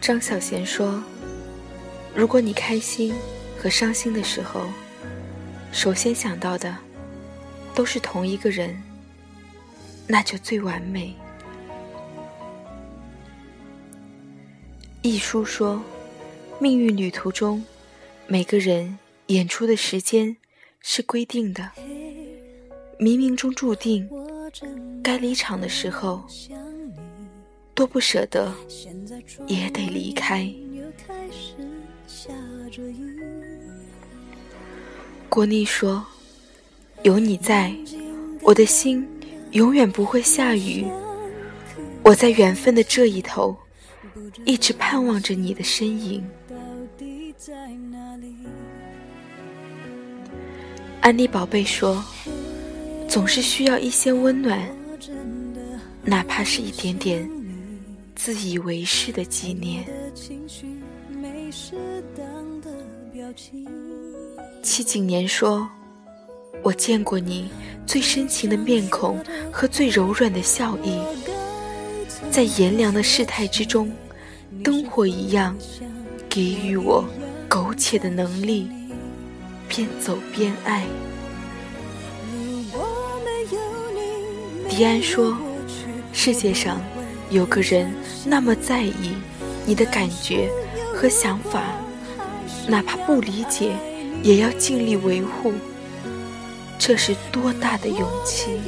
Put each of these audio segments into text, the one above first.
张小娴说：“如果你开心和伤心的时候，首先想到的都是同一个人，那就最完美。”一书说：“命运旅途中，每个人演出的时间是规定的，冥冥中注定，该离场的时候，多不舍得，也得离开。”郭妮说：“有你在，我的心永远不会下雨。我在缘分的这一头。”一直盼望着你的身影。安妮宝贝说：“总是需要一些温暖，哪怕是一点点自以为是的纪念。”戚景年说：“我见过你最深情的面孔和最柔软的笑意，在炎凉的世态之中。”灯火一样，给予我苟且的能力，边走边爱。迪安说：“世界上有个人那么在意你的感觉和想法，哪怕不理解，也要尽力维护。这是多大的勇气！”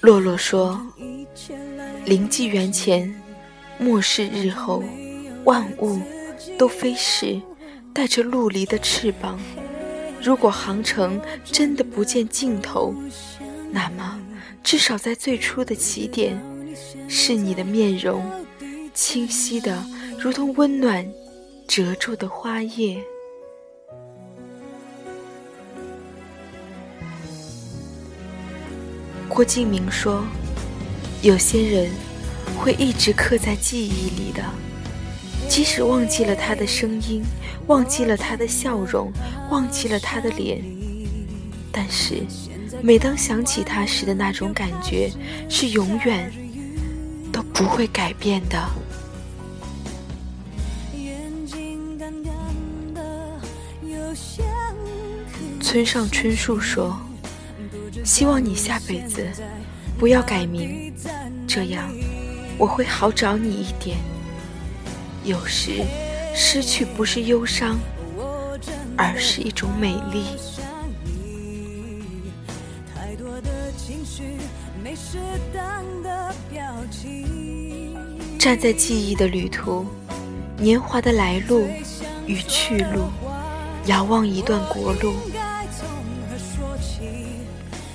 洛洛说：“灵机缘前，末世日后，万物都飞逝，带着陆离的翅膀。如果航程真的不见尽头，那么至少在最初的起点，是你的面容，清晰的如同温暖褶皱的花叶。”郭敬明说：“有些人会一直刻在记忆里的，即使忘记了他的声音，忘记了他的笑容，忘记了他的脸，但是每当想起他时的那种感觉，是永远都不会改变的。”村上春树说。希望你下辈子不要改名，这样我会好找你一点。有时失去不是忧伤，而是一种美丽。站在记忆的旅途，年华的来路与去路，遥望一段国路。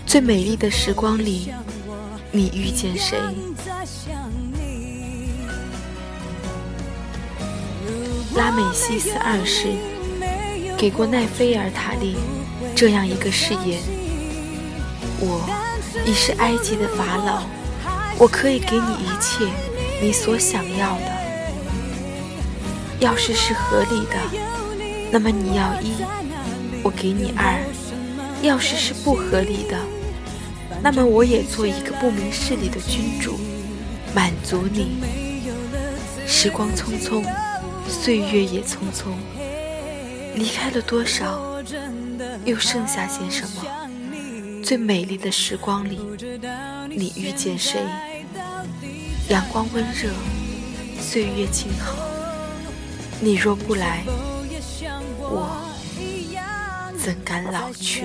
最美丽的时光里，你遇见谁？拉美西斯二世给过奈菲尔塔利这样一个誓言：我已是埃及的法老，我可以给你一切你所想要的。要是是合理的，那么你要一，我给你二；要是是不合理的，那么我也做一个不明事理的君主，满足你。时光匆匆，岁月也匆匆，离开了多少，又剩下些什么？最美丽的时光里，你遇见谁？阳光温热，岁月静好。你若不来，我怎敢老去？